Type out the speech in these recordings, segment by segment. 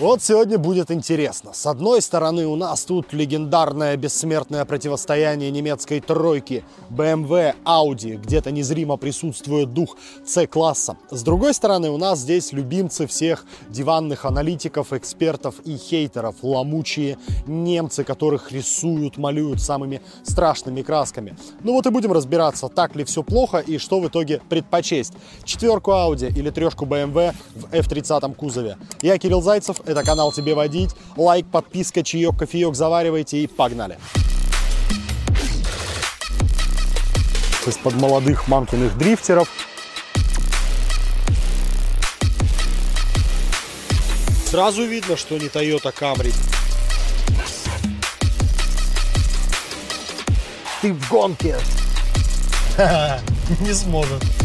Вот сегодня будет интересно. С одной стороны у нас тут легендарное бессмертное противостояние немецкой тройки BMW, Audi, где-то незримо присутствует дух C-класса. С другой стороны у нас здесь любимцы всех диванных аналитиков, экспертов и хейтеров, ломучие немцы, которых рисуют, малюют самыми страшными красками. Ну вот и будем разбираться, так ли все плохо и что в итоге предпочесть. Четверку Audi или трешку BMW в F30 кузове. Я Кирилл Зайцев, это канал «Тебе водить». Лайк, подписка, чаек, кофеек заваривайте и погнали. Из-под молодых мамкиных дрифтеров. Сразу видно, что не Toyota Camry. Ты в гонке. Не сможет.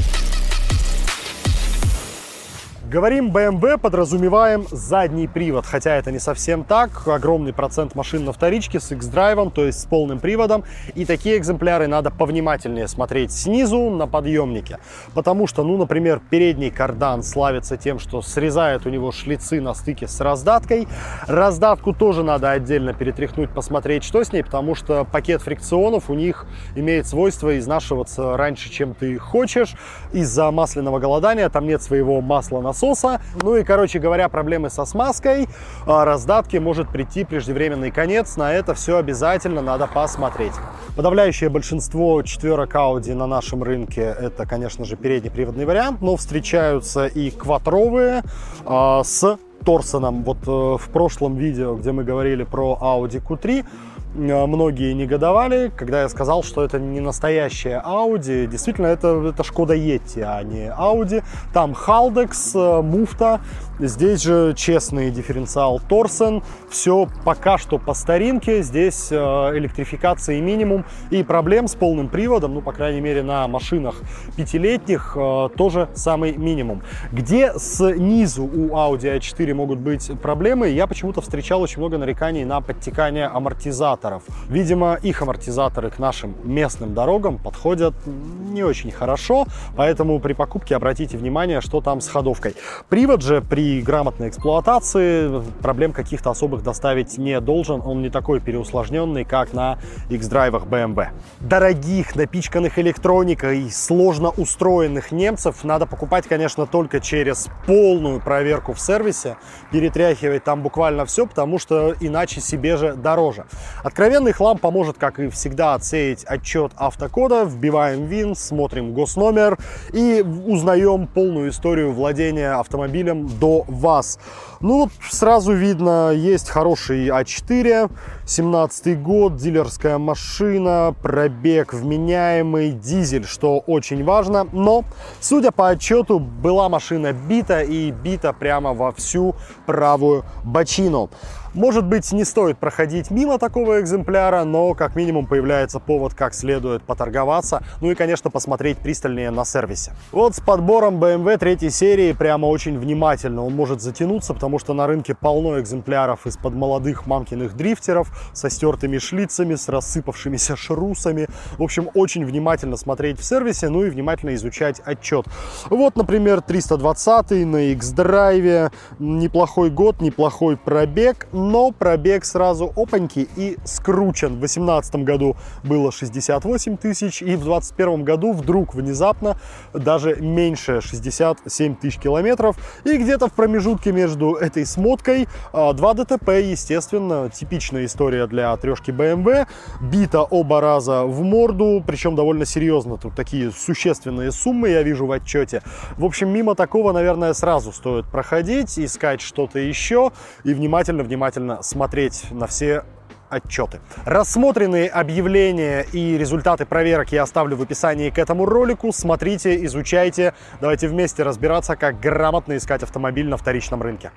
Говорим BMW, подразумеваем задний привод, хотя это не совсем так. Огромный процент машин на вторичке с X-драйвом, то есть с полным приводом. И такие экземпляры надо повнимательнее смотреть снизу на подъемнике. Потому что, ну, например, передний кардан славится тем, что срезает у него шлицы на стыке с раздаткой. Раздатку тоже надо отдельно перетряхнуть, посмотреть, что с ней, потому что пакет фрикционов у них имеет свойство изнашиваться раньше, чем ты хочешь. Из-за масляного голодания там нет своего масла насоса насоса. Ну и, короче говоря, проблемы со смазкой, а, раздатки, может прийти преждевременный конец. На это все обязательно надо посмотреть. Подавляющее большинство четверок Audi на нашем рынке это, конечно же, переднеприводный вариант, но встречаются и квадровые э, с Торсоном. Вот э, в прошлом видео, где мы говорили про Audi Q3, Э, многие негодовали, когда я сказал, что это не настоящая Audi. Действительно, это, это Шкода Yeti, а не Audi. Там Haldex, э, муфта, здесь же честный дифференциал Торсен. Все пока что по старинке, здесь э, электрификации минимум. И проблем с полным приводом, ну, по крайней мере, на машинах пятилетних, тоже самый минимум. Где снизу у Audi A4 могут быть проблемы, я почему-то встречал очень много нареканий на подтекание амортизаторов. Видимо, их амортизаторы к нашим местным дорогам подходят не очень хорошо, поэтому при покупке обратите внимание, что там с ходовкой. Привод же при грамотной эксплуатации проблем каких-то особых доставить не должен, он не такой переусложненный, как на X-драйвах BMW. Дорогих, напичканных электроникой, сложно устроенных немцев надо покупать, конечно, только через полную проверку в сервисе, перетряхивать там буквально все, потому что иначе себе же дороже. От Откровенный хлам поможет, как и всегда, отсеять отчет автокода. Вбиваем ВИН, смотрим госномер и узнаем полную историю владения автомобилем до вас. Ну, сразу видно, есть хороший А4, 17 год, дилерская машина, пробег вменяемый, дизель, что очень важно. Но, судя по отчету, была машина бита и бита прямо во всю правую бочину. Может быть, не стоит проходить мимо такого экземпляра, но как минимум появляется повод как следует поторговаться, ну и, конечно, посмотреть пристальнее на сервисе. Вот с подбором BMW третьей серии прямо очень внимательно он может затянуться, потому что на рынке полно экземпляров из-под молодых мамкиных дрифтеров со стертыми шлицами, с рассыпавшимися шрусами. В общем, очень внимательно смотреть в сервисе, ну и внимательно изучать отчет. Вот, например, 320 на X-драйве, неплохой год, неплохой пробег, но пробег сразу опаньки и скручен. В 2018 году было 68 тысяч, и в 2021 году вдруг внезапно даже меньше 67 тысяч километров. И где-то в промежутке между этой смоткой 2 а, ДТП, естественно, типичная история для трешки BMW. Бита оба раза в морду, причем довольно серьезно. Тут такие существенные суммы я вижу в отчете. В общем, мимо такого, наверное, сразу стоит проходить, искать что-то еще и внимательно-внимательно внимательно смотреть на все отчеты. Рассмотренные объявления и результаты проверок я оставлю в описании к этому ролику. Смотрите, изучайте. Давайте вместе разбираться, как грамотно искать автомобиль на вторичном рынке.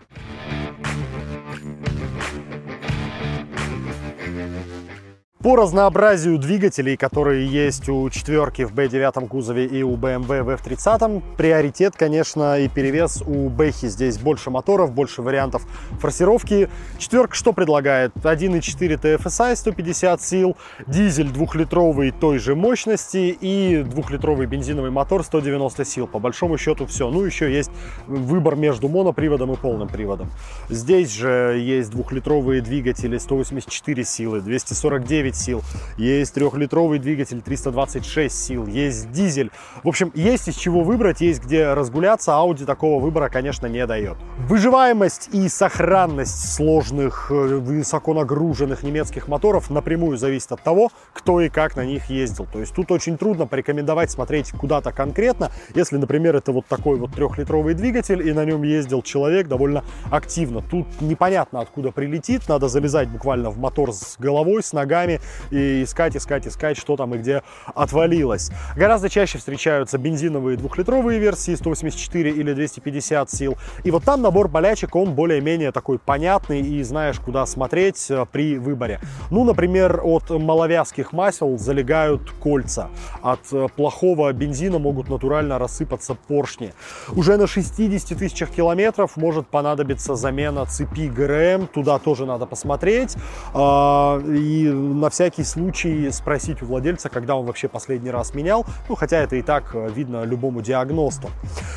По разнообразию двигателей, которые есть у четверки в B9 кузове и у BMW в F30, приоритет, конечно, и перевес у Бэхи. Здесь больше моторов, больше вариантов форсировки. Четверка что предлагает? 1.4 TFSI 150 сил, дизель двухлитровый той же мощности и двухлитровый бензиновый мотор 190 сил. По большому счету все. Ну, еще есть выбор между моноприводом и полным приводом. Здесь же есть двухлитровые двигатели 184 силы, 249 109 сил, есть трехлитровый двигатель 326 сил, есть дизель. В общем, есть из чего выбрать, есть где разгуляться. Audi такого выбора, конечно, не дает. Выживаемость и сохранность сложных, э, высоко нагруженных немецких моторов напрямую зависит от того, кто и как на них ездил. То есть тут очень трудно порекомендовать смотреть куда-то конкретно, если, например, это вот такой вот трехлитровый двигатель, и на нем ездил человек довольно активно. Тут непонятно, откуда прилетит, надо залезать буквально в мотор с головой, с ногами, и искать, искать, искать, что там и где отвалилось. Гораздо чаще встречаются бензиновые двухлитровые версии 184 или 250 сил. И вот там набор болячек, он более-менее такой понятный и знаешь, куда смотреть э, при выборе. Ну, например, от маловязких масел залегают кольца. От э, плохого бензина могут натурально рассыпаться поршни. Уже на 60 тысячах километров может понадобиться замена цепи ГРМ. Туда тоже надо посмотреть. А, и на на всякий случай спросить у владельца, когда он вообще последний раз менял, ну, хотя это и так э, видно любому диагносту.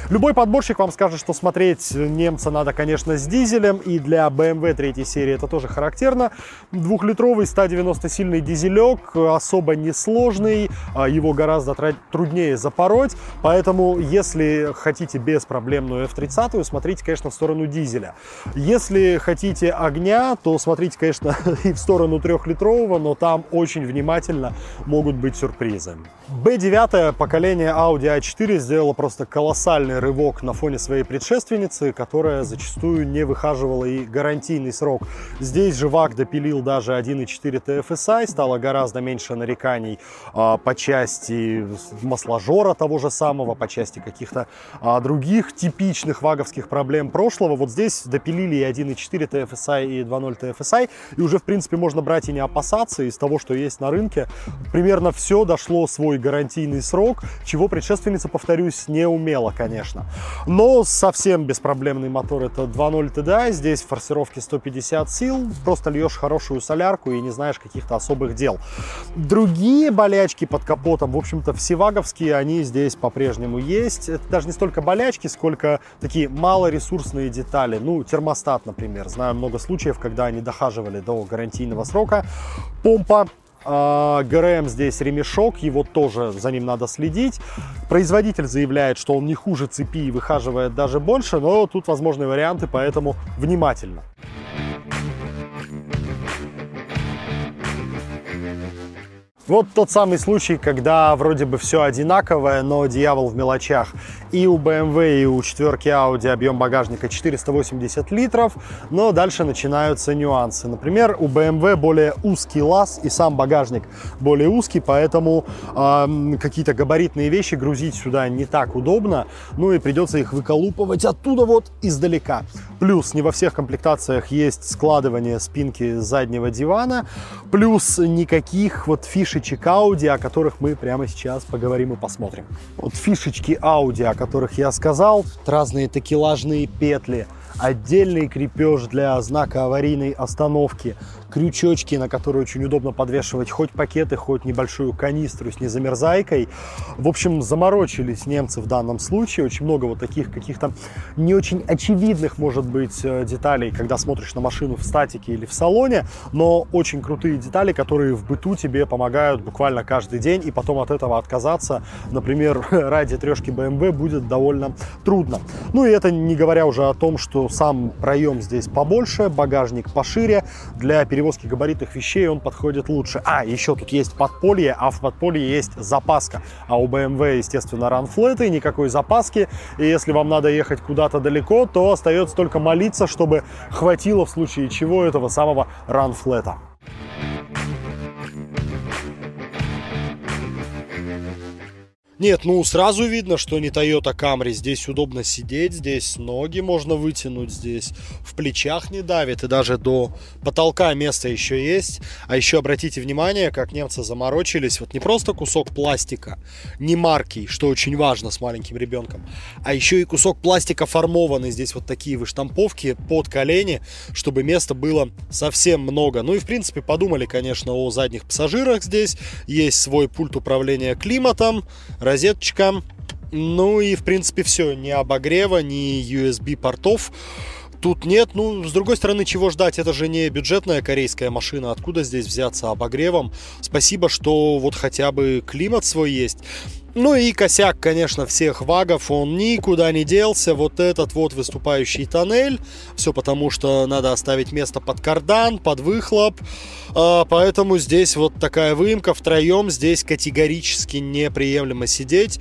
Любой подборщик вам скажет, что смотреть немца надо, конечно, с дизелем, и для BMW третьей серии это тоже характерно. Двухлитровый 190-сильный дизелек, особо несложный, а его гораздо труднее запороть, поэтому если хотите беспроблемную F30, смотрите, конечно, в сторону дизеля. Если хотите огня, то смотрите, конечно, и в сторону трехлитрового, но там очень внимательно могут быть сюрпризы. B9 поколение Audi A4 сделало просто колоссальный рывок на фоне своей предшественницы, которая зачастую не выхаживала и гарантийный срок. Здесь же ВАК допилил даже 1.4 TFSI, стало гораздо меньше нареканий а, по части масложора того же самого, по части каких-то а, других типичных ваговских проблем прошлого. Вот здесь допилили и 1.4 TFSI, и 2.0 TFSI, и уже, в принципе, можно брать и не опасаться, из того, что есть на рынке, примерно все дошло свой гарантийный срок, чего предшественница, повторюсь, не умела, конечно. Но совсем беспроблемный мотор это 2.0 TDI, здесь форсировки 150 сил, просто льешь хорошую солярку и не знаешь каких-то особых дел. Другие болячки под капотом, в общем-то, всеваговские, они здесь по-прежнему есть. Это даже не столько болячки, сколько такие малоресурсные детали. Ну, термостат, например. Знаю много случаев, когда они дохаживали до гарантийного срока. По помпа. А, ГРМ здесь ремешок, его тоже за ним надо следить. Производитель заявляет, что он не хуже цепи и выхаживает даже больше, но тут возможны варианты, поэтому внимательно. Вот тот самый случай, когда вроде бы все одинаковое, но дьявол в мелочах. И у BMW, и у четверки Audi объем багажника 480 литров, но дальше начинаются нюансы. Например, у BMW более узкий лаз и сам багажник более узкий, поэтому э, какие-то габаритные вещи грузить сюда не так удобно, ну и придется их выколупывать оттуда вот издалека. Плюс не во всех комплектациях есть складывание спинки заднего дивана, плюс никаких вот фишечек Audi, о которых мы прямо сейчас поговорим и посмотрим. Вот фишечки Audi, о которых я сказал, разные такелажные петли, отдельный крепеж для знака аварийной остановки, крючочки, на которые очень удобно подвешивать хоть пакеты, хоть небольшую канистру с незамерзайкой. В общем, заморочились немцы в данном случае. Очень много вот таких каких-то не очень очевидных, может быть, э, деталей, когда смотришь на машину в статике или в салоне, но очень крутые детали, которые в быту тебе помогают буквально каждый день, и потом от этого отказаться, например, ради трешки BMW будет довольно трудно. Ну и это не говоря уже о том, что сам проем здесь побольше, багажник пошире, для перевозки габаритных вещей он подходит лучше. А, еще тут есть подполье, а в подполье есть запаска. А у BMW, естественно, ранфлеты, никакой запаски. И если вам надо ехать куда-то далеко, то остается только молиться, чтобы хватило в случае чего этого самого ранфлета. Нет, ну сразу видно, что не Toyota Camry. Здесь удобно сидеть, здесь ноги можно вытянуть, здесь в плечах не давит, и даже до потолка место еще есть. А еще обратите внимание, как немцы заморочились. Вот не просто кусок пластика, не марки, что очень важно с маленьким ребенком, а еще и кусок пластика формованный. Здесь вот такие выштамповки под колени, чтобы места было совсем много. Ну и в принципе подумали, конечно, о задних пассажирах здесь. Есть свой пульт управления климатом, розеточка. Ну и, в принципе, все. Ни обогрева, ни USB портов тут нет. Ну, с другой стороны, чего ждать? Это же не бюджетная корейская машина. Откуда здесь взяться обогревом? Спасибо, что вот хотя бы климат свой есть. Ну и косяк, конечно, всех вагов, он никуда не делся. Вот этот вот выступающий тоннель. Все потому, что надо оставить место под кардан, под выхлоп. А, поэтому здесь вот такая выемка. Втроем здесь категорически неприемлемо сидеть.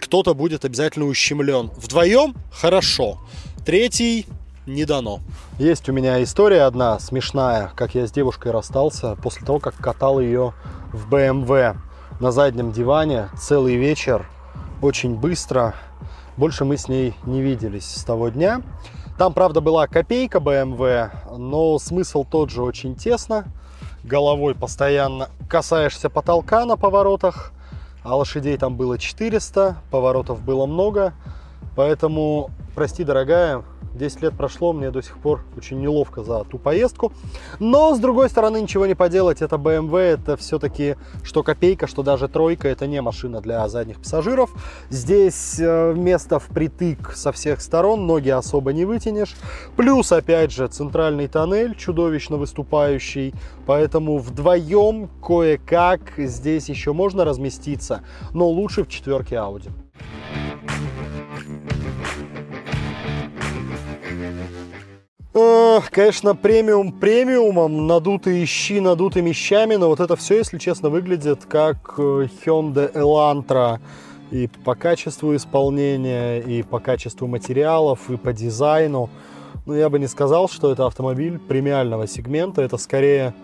Кто-то будет обязательно ущемлен. Вдвоем хорошо. Третий не дано. Есть у меня история одна смешная, как я с девушкой расстался после того, как катал ее в BMW на заднем диване целый вечер, очень быстро. Больше мы с ней не виделись с того дня. Там, правда, была копейка BMW, но смысл тот же очень тесно. Головой постоянно касаешься потолка на поворотах, а лошадей там было 400, поворотов было много. Поэтому, прости, дорогая, 10 лет прошло, мне до сих пор очень неловко за ту поездку. Но, с другой стороны, ничего не поделать, это BMW, это все-таки что копейка, что даже тройка, это не машина для задних пассажиров. Здесь э, место впритык со всех сторон, ноги особо не вытянешь. Плюс, опять же, центральный тоннель чудовищно выступающий, поэтому вдвоем кое-как здесь еще можно разместиться, но лучше в четверке Audi. Конечно, премиум премиумом, надутые щи надутыми щами, но вот это все, если честно, выглядит как э, Hyundai Elantra и по качеству исполнения, и по качеству материалов, и по дизайну. Ну, я бы не сказал, что это автомобиль премиального сегмента, это скорее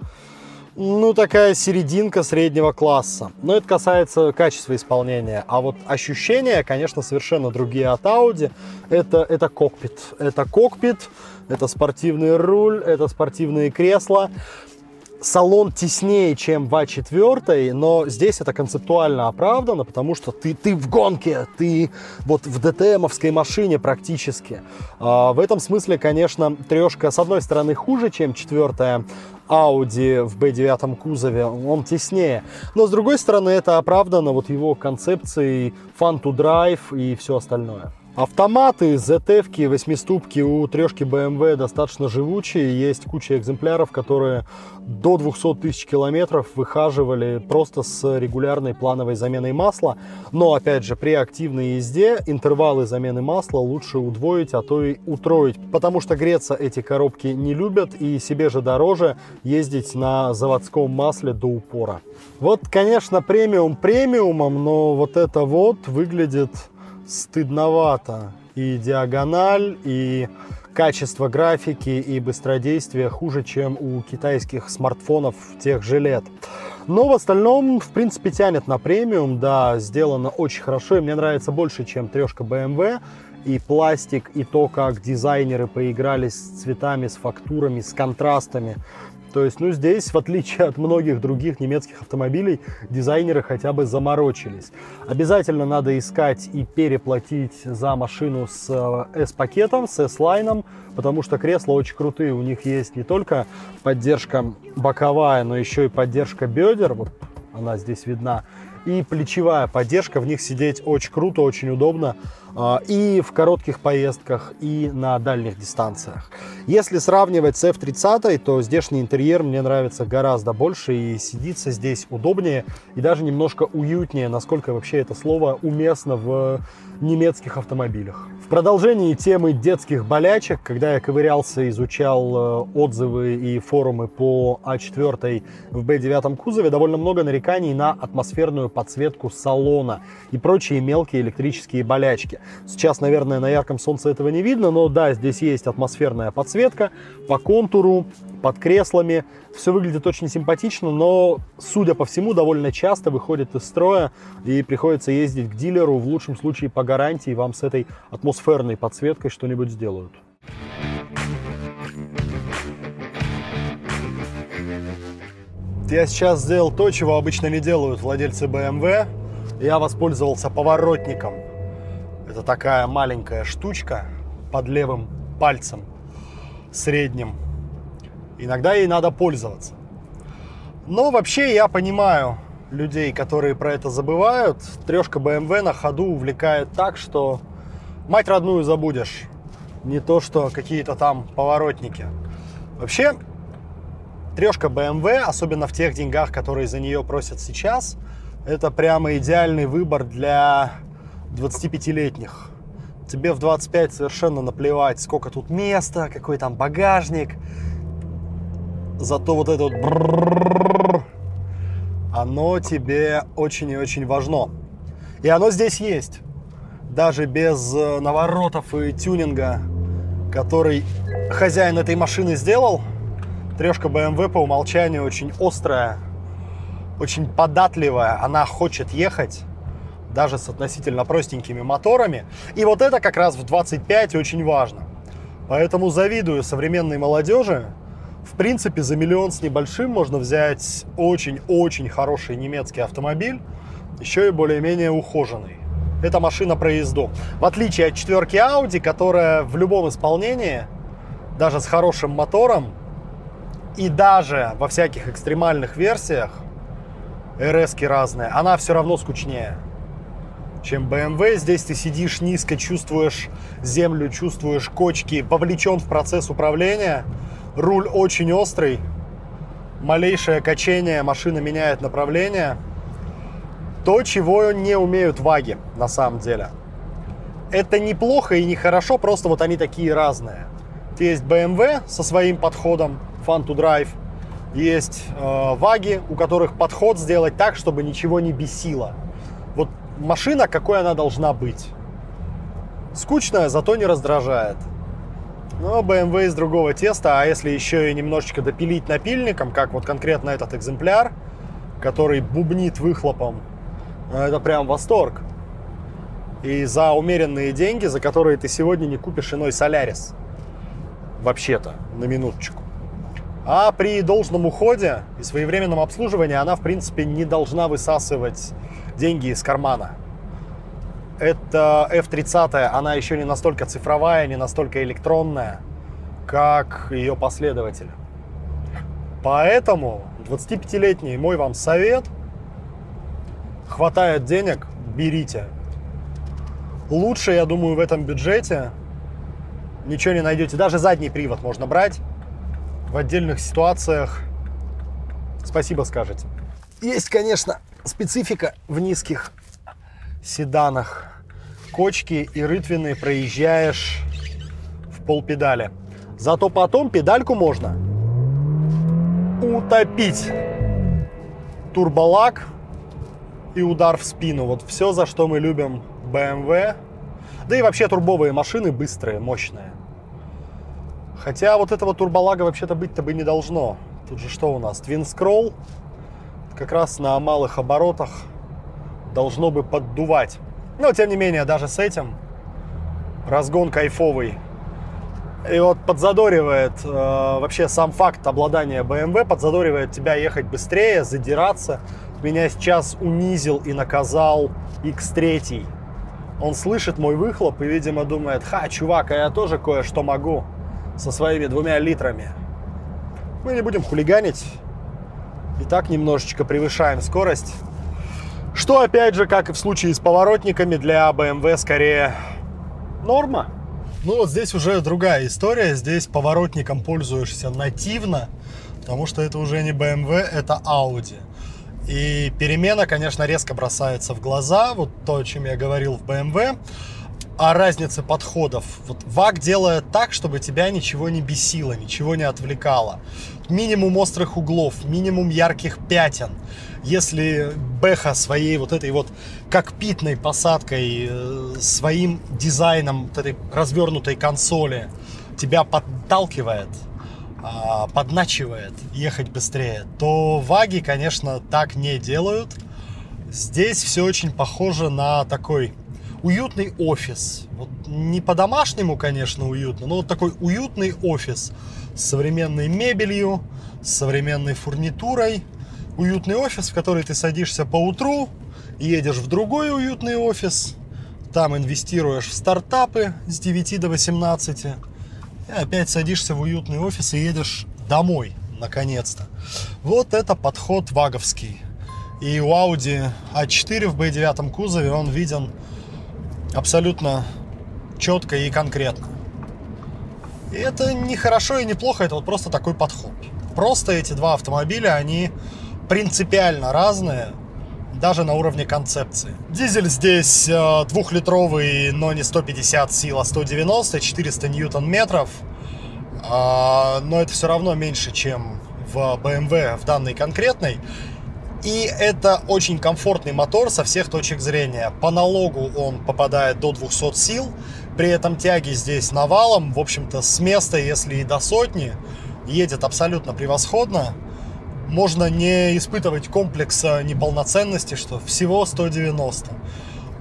ну, такая серединка среднего класса. Но это касается качества исполнения. А вот ощущения, конечно, совершенно другие от Audi. Это, это кокпит. Это кокпит, это спортивный руль, это спортивные кресла. Салон теснее, чем в А4, но здесь это концептуально оправдано, потому что ты, ты в гонке, ты вот в ДТМовской машине практически. А, в этом смысле, конечно, трешка с одной стороны хуже, чем четвертая, Audi в B9 кузове, он теснее. Но с другой стороны, это оправдано вот его концепцией fun to drive и все остальное. Автоматы, ZF, восьмиступки у трешки BMW достаточно живучие. Есть куча экземпляров, которые до 200 тысяч километров выхаживали просто с регулярной плановой заменой масла. Но, опять же, при активной езде интервалы замены масла лучше удвоить, а то и утроить. Потому что греться эти коробки не любят и себе же дороже ездить на заводском масле до упора. Вот, конечно, премиум премиумом, но вот это вот выглядит стыдновато. И диагональ, и качество графики, и быстродействие хуже, чем у китайских смартфонов тех же лет. Но в остальном, в принципе, тянет на премиум, да, сделано очень хорошо, и мне нравится больше, чем трешка BMW, и пластик, и то, как дизайнеры поигрались с цветами, с фактурами, с контрастами. То есть, ну, здесь, в отличие от многих других немецких автомобилей, дизайнеры хотя бы заморочились. Обязательно надо искать и переплатить за машину с э, S-пакетом, с S-лайном, потому что кресла очень крутые. У них есть не только поддержка боковая, но еще и поддержка бедер. Вот она здесь видна и плечевая поддержка. В них сидеть очень круто, очень удобно и в коротких поездках, и на дальних дистанциях. Если сравнивать с F30, то здешний интерьер мне нравится гораздо больше и сидится здесь удобнее и даже немножко уютнее, насколько вообще это слово уместно в немецких автомобилях. В продолжении темы детских болячек, когда я ковырялся, изучал э, отзывы и форумы по А4 в B9 кузове, довольно много нареканий на атмосферную подсветку салона и прочие мелкие электрические болячки. Сейчас, наверное, на ярком солнце этого не видно, но да, здесь есть атмосферная подсветка по контуру, под креслами. Все выглядит очень симпатично, но, судя по всему, довольно часто выходит из строя и приходится ездить к дилеру. В лучшем случае по гарантии вам с этой атмосферной подсветкой что-нибудь сделают. Я сейчас сделал то, чего обычно не делают владельцы BMW. Я воспользовался поворотником. Это такая маленькая штучка под левым пальцем средним. Иногда ей надо пользоваться. Но вообще я понимаю людей, которые про это забывают. Трешка BMW на ходу увлекает так, что мать родную забудешь. Не то, что какие-то там поворотники. Вообще, Трешка BMW, особенно в тех деньгах, которые за нее просят сейчас, это прямо идеальный выбор для 25-летних. Тебе в 25 совершенно наплевать, сколько тут места, какой там багажник. Зато вот это вот оно тебе очень и очень важно. И оно здесь есть. Даже без наворотов и тюнинга, который хозяин этой машины сделал – Трешка BMW по умолчанию очень острая, очень податливая. Она хочет ехать даже с относительно простенькими моторами. И вот это как раз в 25 очень важно. Поэтому завидую современной молодежи. В принципе, за миллион с небольшим можно взять очень-очень хороший немецкий автомобиль, еще и более-менее ухоженный. Это машина проезду. В отличие от четверки Audi, которая в любом исполнении, даже с хорошим мотором, и даже во всяких экстремальных версиях, rs разные, она все равно скучнее, чем BMW. Здесь ты сидишь низко, чувствуешь землю, чувствуешь кочки, вовлечен в процесс управления. Руль очень острый, малейшее качение, машина меняет направление. То, чего не умеют ваги на самом деле. Это неплохо и нехорошо, просто вот они такие разные. Есть BMW со своим подходом, Fun to Drive. Есть э, ваги, у которых подход сделать так, чтобы ничего не бесило. Машина, какой она должна быть. Скучная, зато не раздражает. Но BMW из другого теста, а если еще и немножечко допилить напильником, как вот конкретно этот экземпляр, который бубнит выхлопом, ну, это прям восторг. И за умеренные деньги, за которые ты сегодня не купишь иной Солярис. Вообще-то, на минуточку. А при должном уходе и своевременном обслуживании она, в принципе, не должна высасывать деньги из кармана. Это F30, она еще не настолько цифровая, не настолько электронная, как ее последователь. Поэтому 25-летний мой вам совет. Хватает денег, берите. Лучше, я думаю, в этом бюджете ничего не найдете. Даже задний привод можно брать в отдельных ситуациях спасибо скажете. Есть, конечно, специфика в низких седанах. Кочки и рытвины проезжаешь в полпедали. Зато потом педальку можно утопить. Турболак и удар в спину. Вот все, за что мы любим BMW. Да и вообще турбовые машины быстрые, мощные. Хотя вот этого турболага вообще-то быть-то бы не должно. Тут же что у нас? Twin Scroll. Как раз на малых оборотах должно бы поддувать. Но, тем не менее, даже с этим разгон кайфовый. И вот подзадоривает э, вообще сам факт обладания BMW, подзадоривает тебя ехать быстрее, задираться. Меня сейчас унизил и наказал X3. Он слышит мой выхлоп и, видимо, думает, ха, чувак, а я тоже кое-что могу со своими двумя литрами. Мы не будем хулиганить. И так немножечко превышаем скорость. Что, опять же, как и в случае с поворотниками, для BMW скорее норма. Ну вот здесь уже другая история. Здесь поворотником пользуешься нативно, потому что это уже не BMW, это Audi. И перемена, конечно, резко бросается в глаза. Вот то, о чем я говорил в BMW о разнице подходов. Вот ВАК делает так, чтобы тебя ничего не бесило, ничего не отвлекало. Минимум острых углов, минимум ярких пятен. Если Бэха своей вот этой вот кокпитной посадкой, э, своим дизайном вот этой развернутой консоли тебя подталкивает, а, подначивает ехать быстрее, то ваги, конечно, так не делают. Здесь все очень похоже на такой уютный офис. Вот не по-домашнему, конечно, уютно, но вот такой уютный офис с современной мебелью, с современной фурнитурой. Уютный офис, в который ты садишься по утру, едешь в другой уютный офис, там инвестируешь в стартапы с 9 до 18, и опять садишься в уютный офис и едешь домой, наконец-то. Вот это подход ваговский. И у Audi A4 в B9 кузове он виден абсолютно четко и конкретно. И это не хорошо и не плохо, это вот просто такой подход. Просто эти два автомобиля, они принципиально разные, даже на уровне концепции. Дизель здесь э, двухлитровый, но не 150 сил, а 190, 400 ньютон-метров. Э, но это все равно меньше, чем в BMW в данной конкретной. И это очень комфортный мотор со всех точек зрения. По налогу он попадает до 200 сил, при этом тяги здесь навалом, в общем-то, с места, если и до сотни, едет абсолютно превосходно. Можно не испытывать комплекса неполноценности, что всего 190.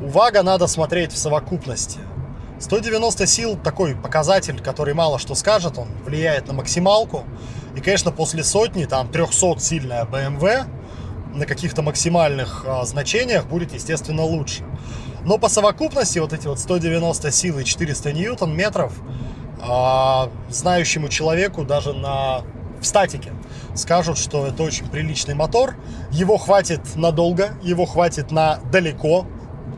У ВАГа надо смотреть в совокупности. 190 сил такой показатель, который мало что скажет, он влияет на максималку. И, конечно, после сотни, там 300 сильная BMW, на каких-то максимальных а, значениях будет, естественно, лучше. Но по совокупности вот эти вот 190 сил и 400 ньютон метров а, знающему человеку даже на в статике скажут, что это очень приличный мотор. Его хватит надолго, его хватит на далеко.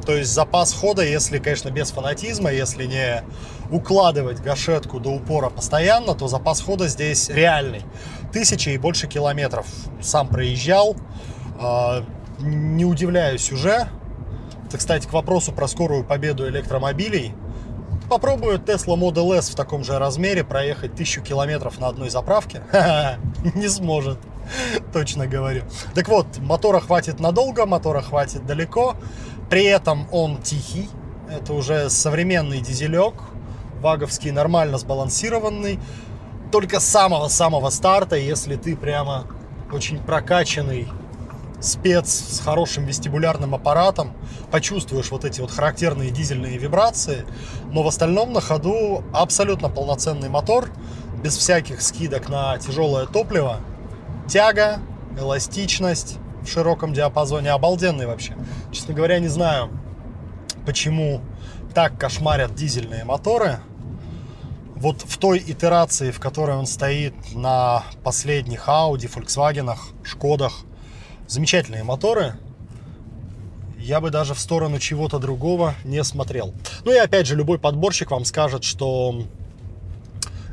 То есть запас хода, если, конечно, без фанатизма, если не укладывать гашетку до упора постоянно, то запас хода здесь реальный. Тысяча и больше километров сам проезжал. А, не удивляюсь уже. Это, кстати, к вопросу про скорую победу электромобилей. Попробую Tesla Model S в таком же размере проехать тысячу километров на одной заправке. Не сможет, точно говорю. Так вот, мотора хватит надолго, мотора хватит далеко. При этом он тихий. Это уже современный дизелек, ваговский, нормально сбалансированный. Только с самого-самого старта, если ты прямо очень прокачанный спец с хорошим вестибулярным аппаратом, почувствуешь вот эти вот характерные дизельные вибрации, но в остальном на ходу абсолютно полноценный мотор, без всяких скидок на тяжелое топливо, тяга, эластичность в широком диапазоне, обалденный вообще. Честно говоря, не знаю, почему так кошмарят дизельные моторы. Вот в той итерации, в которой он стоит на последних Audi, Volkswagen, Шкодах, замечательные моторы. Я бы даже в сторону чего-то другого не смотрел. Ну и опять же, любой подборщик вам скажет, что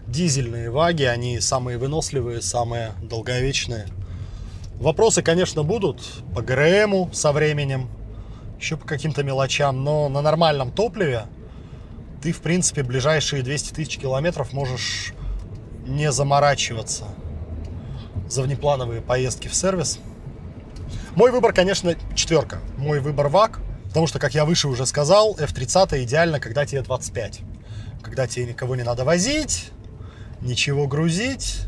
дизельные ваги, они самые выносливые, самые долговечные. Вопросы, конечно, будут по ГРМу со временем, еще по каким-то мелочам, но на нормальном топливе ты, в принципе, ближайшие 200 тысяч километров можешь не заморачиваться за внеплановые поездки в сервис. Мой выбор, конечно, четверка. Мой выбор ВАК, потому что, как я выше уже сказал, F30 идеально, когда тебе 25. Когда тебе никого не надо возить, ничего грузить.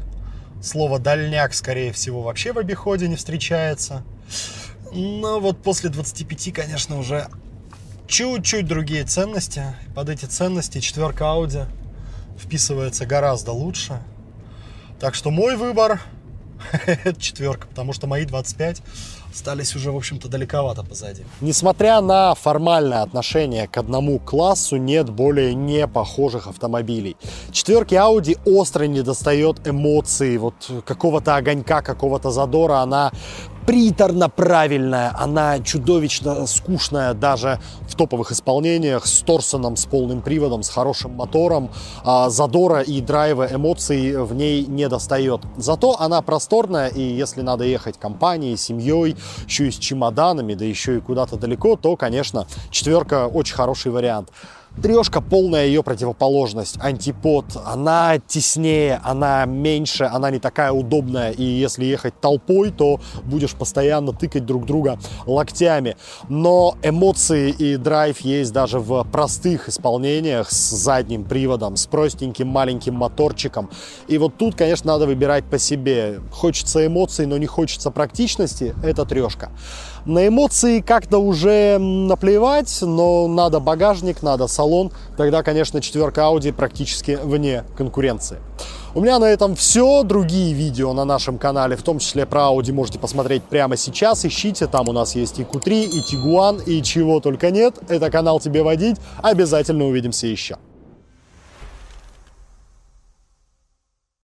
Слово «дальняк», скорее всего, вообще в обиходе не встречается. Но вот после 25, конечно, уже чуть-чуть другие ценности. Под эти ценности четверка Audi вписывается гораздо лучше. Так что мой выбор это четверка, потому что мои 25 остались уже, в общем-то, далековато позади. Несмотря на формальное отношение к одному классу, нет более не похожих автомобилей. Четверки Audi остро не достает эмоций, вот какого-то огонька, какого-то задора. Она приторно правильная, она чудовищно скучная даже в топовых исполнениях с торсоном, с полным приводом, с хорошим мотором. А задора и драйва эмоций в ней не достает. Зато она просторная, и если надо ехать компанией, семьей, еще и с чемоданами, да еще и куда-то далеко, то, конечно, четверка очень хороший вариант. Трешка полная ее противоположность, антипод. Она теснее, она меньше, она не такая удобная. И если ехать толпой, то будешь постоянно тыкать друг друга локтями. Но эмоции и драйв есть даже в простых исполнениях с задним приводом, с простеньким маленьким моторчиком. И вот тут, конечно, надо выбирать по себе. Хочется эмоций, но не хочется практичности. Это трешка. На эмоции как-то уже наплевать, но надо багажник, надо салон. Тогда, конечно, четверка Audi практически вне конкуренции. У меня на этом все. Другие видео на нашем канале, в том числе про Audi, можете посмотреть прямо сейчас. Ищите, там у нас есть и Q3, и Tiguan, и чего только нет. Это канал тебе водить. Обязательно увидимся еще.